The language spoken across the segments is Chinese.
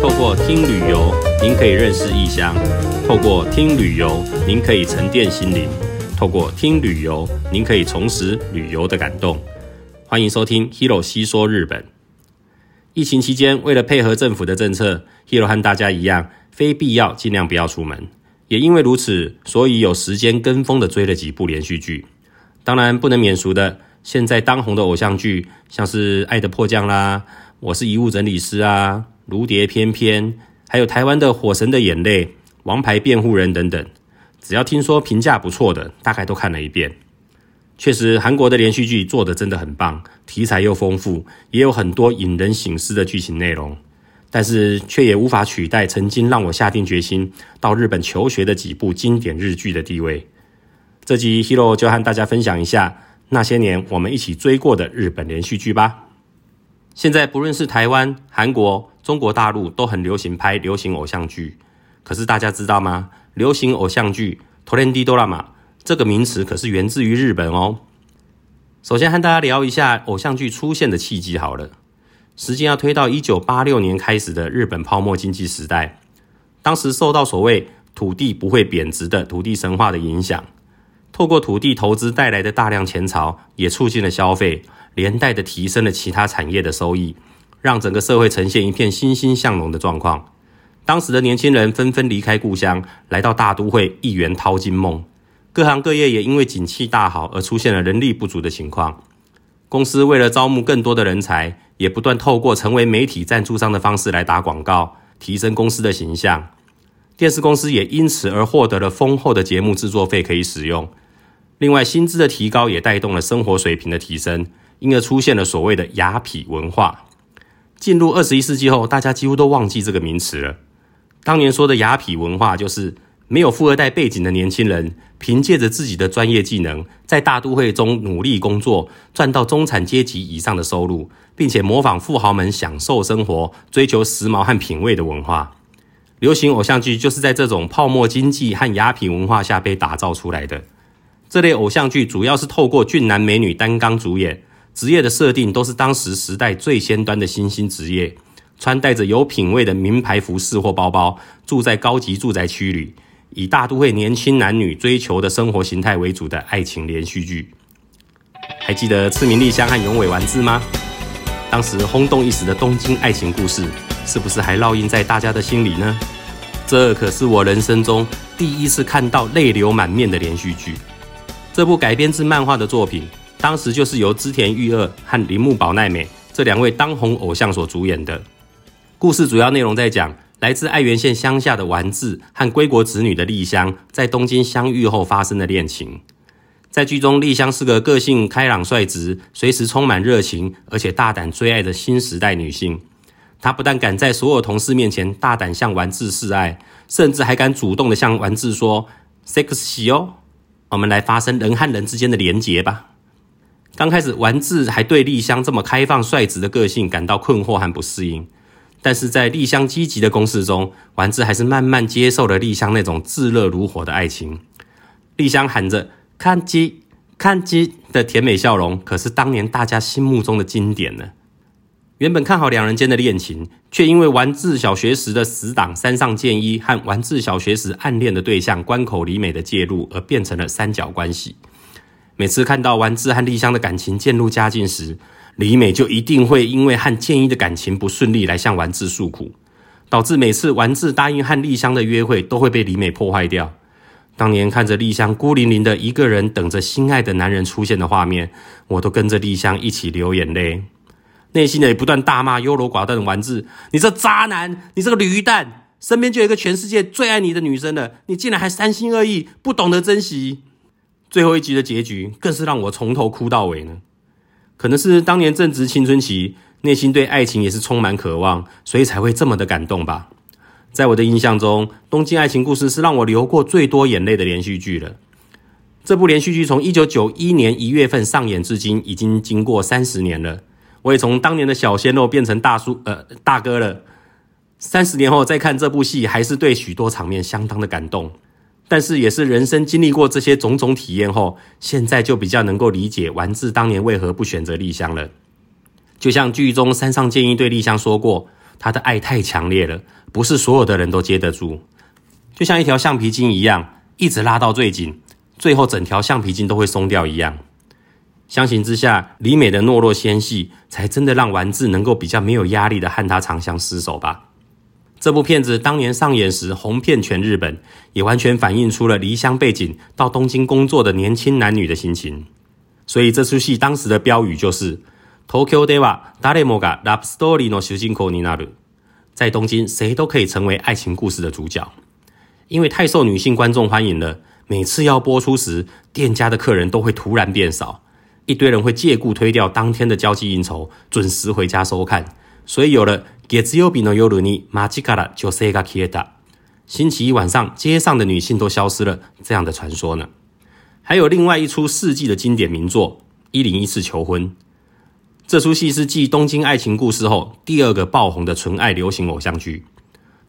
透过听旅游，您可以认识异乡；透过听旅游，您可以沉淀心灵；透过听旅游，您可以重拾旅游的感动。欢迎收听 Hero 细说日本。疫情期间，为了配合政府的政策，Hero 和大家一样，非必要尽量不要出门。也因为如此，所以有时间跟风的追了几部连续剧。当然不能免俗的，现在当红的偶像剧，像是《爱的迫降》啦，《我是遗物整理师》啊，《如蝶翩翩》，还有台湾的《火神的眼泪》《王牌辩护人》等等，只要听说评价不错的，大概都看了一遍。确实，韩国的连续剧做得真的很棒，题材又丰富，也有很多引人省思的剧情内容。但是，却也无法取代曾经让我下定决心到日本求学的几部经典日剧的地位。这集 Hero 就和大家分享一下那些年我们一起追过的日本连续剧吧。现在不论是台湾、韩国、中国大陆都很流行拍流行偶像剧，可是大家知道吗？流行偶像剧 Trendy Drama 这个名词可是源自于日本哦。首先和大家聊一下偶像剧出现的契机好了。时间要推到一九八六年开始的日本泡沫经济时代，当时受到所谓土地不会贬值的土地神话的影响，透过土地投资带来的大量钱潮，也促进了消费，连带的提升了其他产业的收益，让整个社会呈现一片欣欣向荣的状况。当时的年轻人纷纷离开故乡，来到大都会一圆淘金梦，各行各业也因为景气大好而出现了人力不足的情况。公司为了招募更多的人才，也不断透过成为媒体赞助商的方式来打广告，提升公司的形象。电视公司也因此而获得了丰厚的节目制作费可以使用。另外，薪资的提高也带动了生活水平的提升，因而出现了所谓的“雅痞文化”。进入二十一世纪后，大家几乎都忘记这个名词了。当年说的“雅痞文化”就是。没有富二代背景的年轻人，凭借着自己的专业技能，在大都会中努力工作，赚到中产阶级以上的收入，并且模仿富豪们享受生活、追求时髦和品味的文化。流行偶像剧就是在这种泡沫经济和雅痞文化下被打造出来的。这类偶像剧主要是透过俊男美女担纲主演，职业的设定都是当时时代最先端的新兴职业，穿戴着有品味的名牌服饰或包包，住在高级住宅区里。以大都会年轻男女追求的生活形态为主的爱情连续剧，还记得赤名莉香和永尾完治吗？当时轰动一时的东京爱情故事，是不是还烙印在大家的心里呢？这可是我人生中第一次看到泪流满面的连续剧。这部改编自漫画的作品，当时就是由织田裕二和铃木保奈美这两位当红偶像所主演的。故事主要内容在讲。来自爱媛县乡下的丸治和归国子女的丽香，在东京相遇后发生的恋情。在剧中，丽香是个个性开朗率直、随时充满热情，而且大胆追爱的新时代女性。她不但敢在所有同事面前大胆向丸治示爱，甚至还敢主动的向丸治说 “sexy 哦”，我们来发生人和人之间的连结吧。刚开始，丸治还对莉香这么开放率直的个性感到困惑和不适应。但是在莉香积极的攻势中，丸治还是慢慢接受了莉香那种炙热如火的爱情。莉香喊着“看机看机”的甜美笑容，可是当年大家心目中的经典呢。原本看好两人间的恋情，却因为丸治小学时的死党山上健一和丸治小学时暗恋的对象关口里美的介入，而变成了三角关系。每次看到丸治和丽香的感情渐入佳境时，李美就一定会因为和健一的感情不顺利来向丸治诉苦，导致每次丸治答应和丽香的约会都会被李美破坏掉。当年看着丽香孤零零的一个人等着心爱的男人出现的画面，我都跟着丽香一起流眼泪，内心也不断大骂优柔寡断的丸治：“你这渣男，你这个驴蛋，身边就有一个全世界最爱你的女生了，你竟然还三心二意，不懂得珍惜。”最后一集的结局更是让我从头哭到尾呢。可能是当年正值青春期，内心对爱情也是充满渴望，所以才会这么的感动吧。在我的印象中，《东京爱情故事》是让我流过最多眼泪的连续剧了。这部连续剧从一九九一年一月份上演至今，已经经过三十年了。我也从当年的小鲜肉变成大叔，呃，大哥了。三十年后再看这部戏，还是对许多场面相当的感动。但是也是人生经历过这些种种体验后，现在就比较能够理解丸治当年为何不选择丽香了。就像剧中山上健一对丽香说过：“他的爱太强烈了，不是所有的人都接得住，就像一条橡皮筋一样，一直拉到最紧，最后整条橡皮筋都会松掉一样。相形之下，李美的懦弱纤细，才真的让丸治能够比较没有压力的和他长相厮守吧。这部片子当年上演时红遍全日本，也完全反映出了离乡背井到东京工作的年轻男女的心情。所以这出戏当时的标语就是“东京では谁もがラブストーリーの主人公になる”。在东京，谁都可以成为爱情故事的主角。因为太受女性观众欢迎了，每次要播出时，店家的客人都会突然变少。一堆人会借故推掉当天的交际应酬，准时回家收看， 所以有了月曜日の夜に街から女性が消えた，星期一晚上街上的女性都消失了这样的传说呢。还有另外一出世纪的经典名作《一零一次求婚》，这出戏是继《东京爱情故事》后第二个爆红的纯爱流行偶像剧。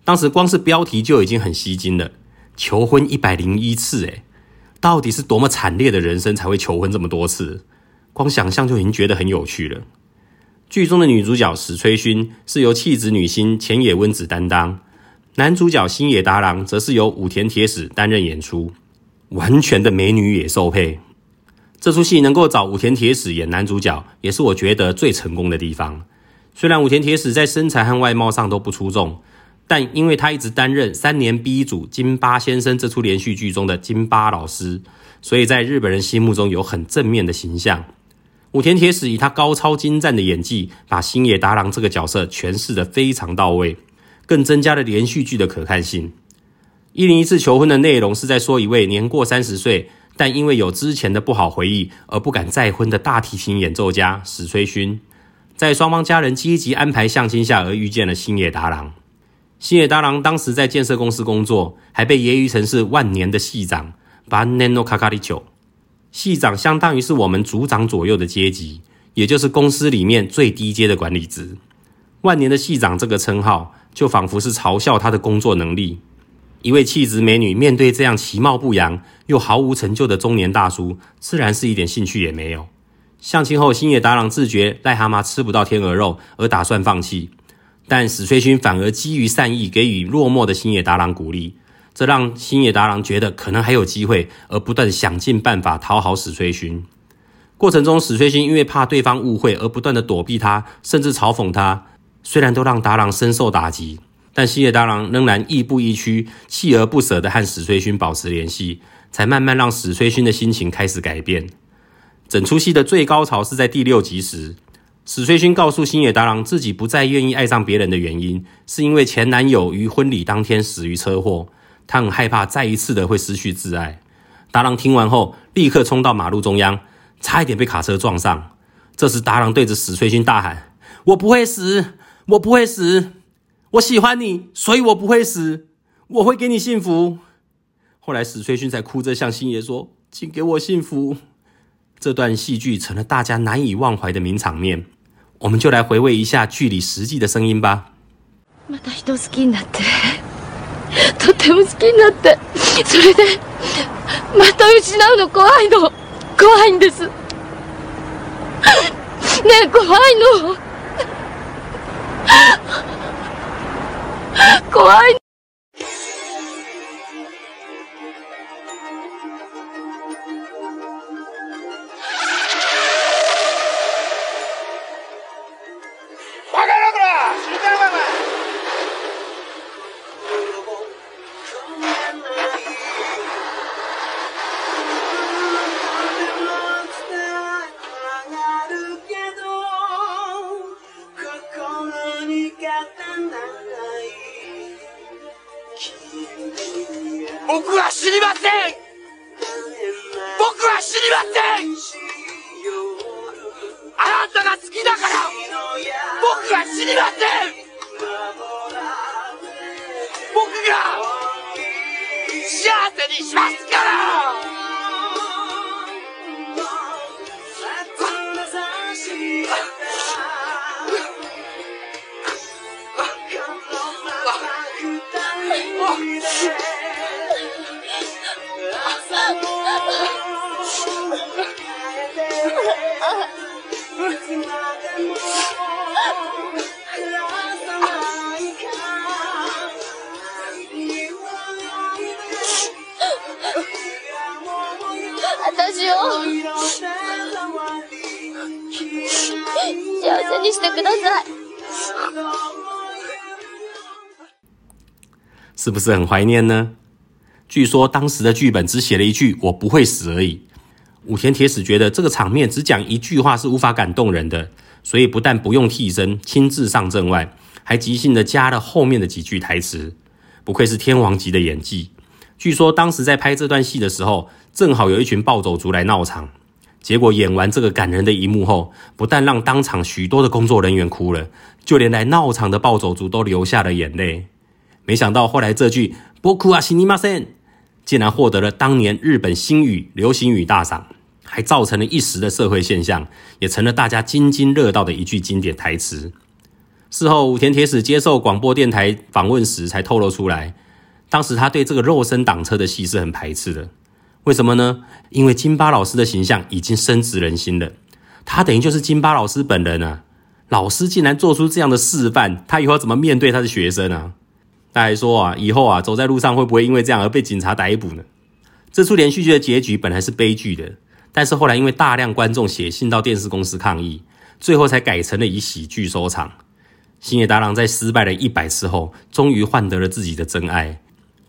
当时光是标题就已经很吸睛了，求婚一百零一次，诶，到底是多么惨烈的人生才会求婚这么多次？光想象就已经觉得很有趣了。 剧中的女主角矢吹薰是由气质女星浅野温子担当，男主角星野达郎则是由武田铁矢担任演出，完全的美女野兽配。这出戏能够找武田铁矢演男主角，也是我觉得最成功的地方。虽然武田铁矢在身材和外貌上都不出众，但因为他一直担任三年 B 组金八先生这出连续剧中的金八老师，所以在日本人心目中有很正面的形象。武田铁矢以他高超精湛的演技，把星野达郎这个角色诠释得非常到位，更增加了连续剧的可看性。一零一次求婚的内容是在说一位年过三十岁，但因为有之前的不好回忆而不敢再婚的大提琴演奏家史吹勋，在双方家人积极安排相亲下而遇见了星野达郎。星野达郎当时在建设公司工作，还被揶揄成是万年的系长，万年の系长。系长相当于是我们组长左右的阶级，也就是公司里面最低阶的管理职。万年的系长这个称号，就仿佛是嘲笑他的工作能力。一位气质美女面对这样其貌不扬又毫无成就的中年大叔，自然是一点兴趣也没有。相亲后，星野达郎自觉癞蛤蟆吃不到天鹅肉，而打算放弃，但矢吹薰反而基于善意，给予落寞的星野达郎鼓励。这让星野达郎觉得可能还有机会，而不断想尽办法讨好矢吹薰。过程中，矢吹薰因为怕对方误会而不断的躲避他，甚至嘲讽他。虽然都让达郎深受打击，但星野达郎仍然亦步亦趋、锲而不舍的和矢吹薰保持联系，才慢慢让矢吹薰的心情开始改变。整出戏的最高潮是在第六集时，矢吹薰告诉星野达郎自己不再愿意爱上别人的原因，是因为前男友于婚礼当天死于车祸。他很害怕再一次的会失去挚爱。达郎听完后，立刻冲到马路中央，差一点被卡车撞上。这时，达郎对着矢吹薰大喊：“我不会死，我不会死，我喜欢你，所以我不会死，我会给你幸福。”后来，矢吹薰才哭着向星爷说：“请给我幸福。”这段戏剧成了大家难以忘怀的名场面。我们就来回味一下剧里实际的声音吧。とても好きになって。それでまた失うの怖いの。怖いんです。ねえ怖いの。怖い幸せにしますから！してください是不是很怀念呢？据说当时的剧本只写了一句“我不会死”而已。武田铁矢觉得这个场面只讲一句话是无法感动人的，所以不但不用替身亲自上阵外，还即兴的加了后面的几句台词。不愧是天王级的演技，据说当时在拍这段戏的时候，正好有一群暴走族来闹场，结果演完这个感人的一幕后，不但让当场许多的工作人员哭了，就连来闹场的暴走族都流下了眼泪。没想到后来这句“仆は死にません”竟然获得了当年日本星语流行语大赏，还造成了一时的社会现象，也成了大家津津乐道的一句经典台词。事后，武田铁矢接受广播电台访问时才透露出来。 当时他对这个肉身挡车的戏是很排斥的，为什么呢？因为金巴老师的形象已经深植人心了，他等于就是金巴老师本人啊！老师竟然做出这样的示范，他以后要怎么面对他的学生啊？他还说啊，以后啊走在路上会不会因为这样而被警察逮捕呢？这出连续剧的结局本来是悲剧的，但是后来因为大量观众写信到电视公司抗议，最后才改成了以喜剧收场。星野达郎在失败了一百次后，终于换得了自己的真爱。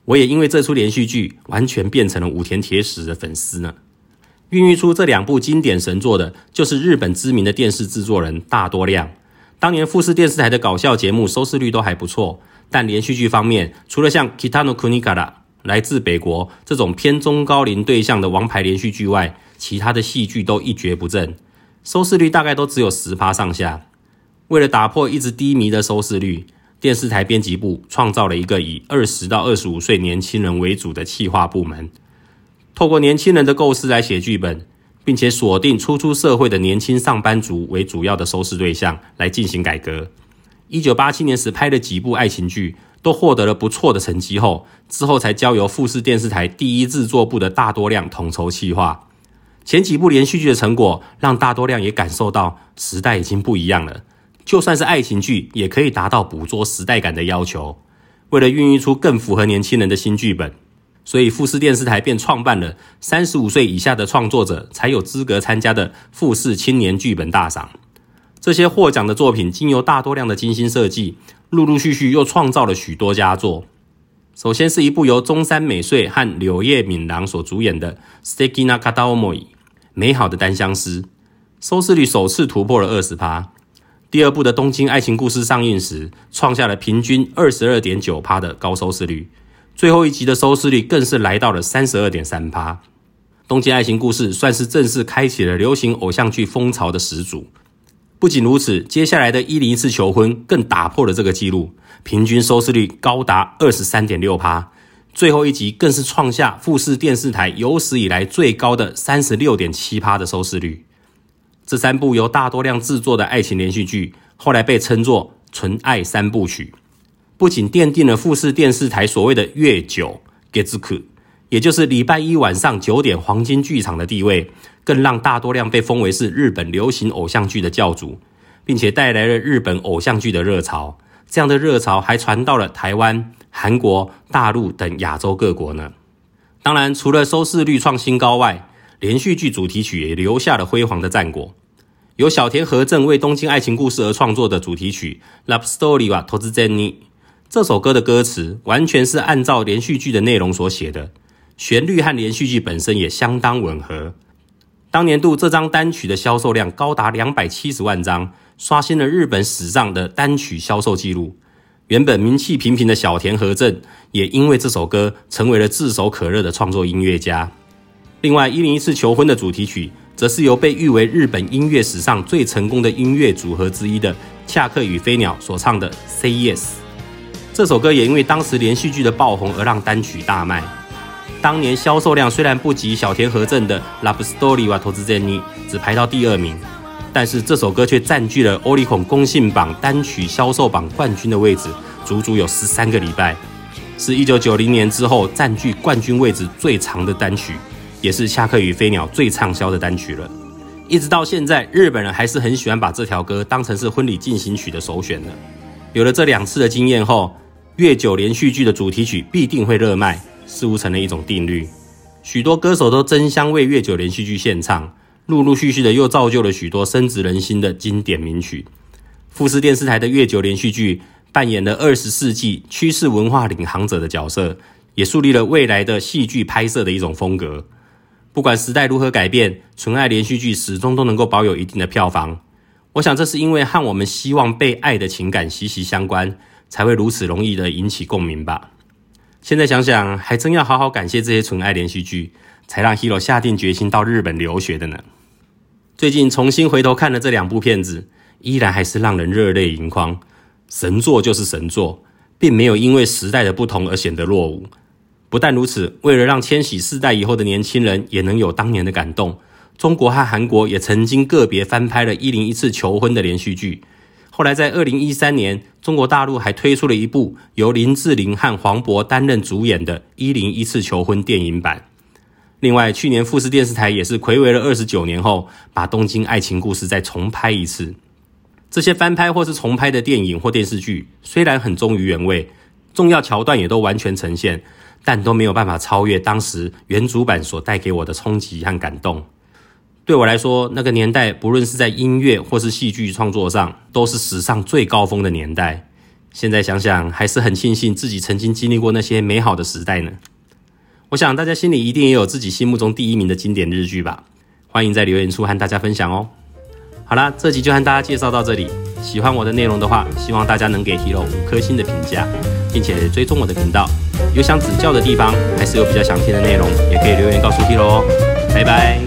我也因为这出连续剧，完全变成了武田铁矢的粉丝呢。孕育出这两部经典神作的，就是日本知名的电视制作人大多亮。当年富士电视台的搞笑节目收视率都还不错，但连续剧方面，除了像《北の国から》来自北国这种偏中高龄对象的王牌连续剧外，其他的戏剧都一蹶不振，收视率大概都只有十趴上下。为了打破一直低迷的收视率， 电视台编辑部创造了一个以二十到二十五岁年轻人为主的企划部门，透过年轻人的构思来写剧本，并且锁定初出社会的年轻上班族为主要的收视对象来进行改革。一九八七年时拍的几部爱情剧都获得了不错的成绩后，之后才交由富士电视台第一制作部的大多亮统筹企划。前几部连续剧的成果让大多亮也感受到时代已经不一样了。就算是爱情剧，也可以达到捕捉时代感的要求。为了孕育出更符合年轻人的新剧本，所以富士电视台便创办了三十五岁以下的创作者才有资格参加的富士青年剧本大赏。这些获奖的作品经由大多量的精心设计，陆陆续续又创造了许多佳作。首先是一部由中山美穗和柳叶敏郎所主演的《素敌な片想い》美好的单相思，收视率首次突破了二十趴。第二部的《东京爱情故事》上映时，创下了平均二十二点九趴的高收视率，最后一集的收视率更是来到了三十二点三趴。《东京爱情故事》算是正式开启了流行偶像剧风潮的始祖。不仅如此，接下来的一零一次求婚更打破了这个纪录，平均收视率高达二十三点六趴，最后一集更是创下富士电视台有史以来最高的三十六点七趴的收视率。这三部由大多亮制作的爱情连续剧，后来被称作“纯爱三部曲”，不仅奠定了富士电视台所谓的“月九 ”，Getsuku，也就是礼拜一晚上九点黄金剧场的地位，更让大多亮被封为是日本流行偶像剧的教主，并且带来了日本偶像剧的热潮。这样的热潮还传到了台湾、韩国、大陆等亚洲各国呢。当然，除了收视率创新高外，连续剧主题曲也留下了辉煌的战果。由小田和正为《东京爱情故事》而创作的主题曲《Love Story》は突然に，这首歌的歌词完全是按照连续剧的内容所写的，旋律和连续剧本身也相当吻合。当年度这张单曲的销售量高达两百七十万张，刷新了日本史上的单曲销售纪录。原本名气平平的小田和正，也因为这首歌成为了炙手可热的创作音乐家。另外，一零一次求婚的主题曲，则是由被誉为日本音乐史上最成功的音乐组合之一的恰克与飞鸟所唱的《Say Yes》。这首歌也因为当时连续剧的爆红而让单曲大卖。当年销售量虽然不及小田和正的《Love Story》は突然に，只排到第二名，但是这首歌却占据了 Oricon 公信榜单曲销售榜冠军的位置，足足有十三个礼拜，是一九九零年之后占据冠军位置最长的单曲。也是《恰克与飞鸟》最畅销的单曲了，一直到现在，日本人还是很喜欢把这条歌当成是婚礼进行曲的首选的。有了这两次的经验后，月九连续剧的主题曲必定会热卖，似乎成了一种定律。许多歌手都争相为月九连续剧献唱，陆陆续续的又造就了许多深植人心的经典名曲。富士电视台的月九连续剧扮演了二十世纪趋势文化领航者的角色，也树立了未来的戏剧拍摄的一种风格。不管时代如何改变，纯爱连续剧始终都能够保有一定的票房。我想这是因为和我们希望被爱的情感息息相关，才会如此容易的引起共鸣吧。现在想想，还真要好好感谢这些纯爱连续剧，才让 Hiro 下定决心到日本留学的呢。最近重新回头看了这两部片子，依然还是让人热泪盈眶。神作就是神作，并没有因为时代的不同而显得落伍。不但如此，为了让千禧世代以后的年轻人也能有当年的感动，中国和韩国也曾经个别翻拍了一零一次求婚的连续剧。后来在二零一三年，中国大陆还推出了一部由林志玲和黄渤担任主演的《一零一次求婚》电影版。另外，去年富士电视台也是睽违了二十九年后，把《东京爱情故事》再重拍一次。这些翻拍或是重拍的电影或电视剧，虽然很忠于原味，重要桥段也都完全呈现。但都没有办法超越当时原主版所带给我的冲击和感动。对我来说，那个年代不论是在音乐或是戏剧创作上，都是史上最高峰的年代。现在想想，还是很庆幸自己曾经经历过那些美好的时代呢。我想大家心里一定也有自己心目中第一名的经典日剧吧？欢迎在留言处和大家分享哦。好啦，这集就和大家介绍到这里。喜欢我的内容的话，希望大家能给 Hero 五颗星的评价，并且追踪我的频道。有想指教的地方，还是有比较详细的内容，也可以留言告诉 Hero 哦。拜拜。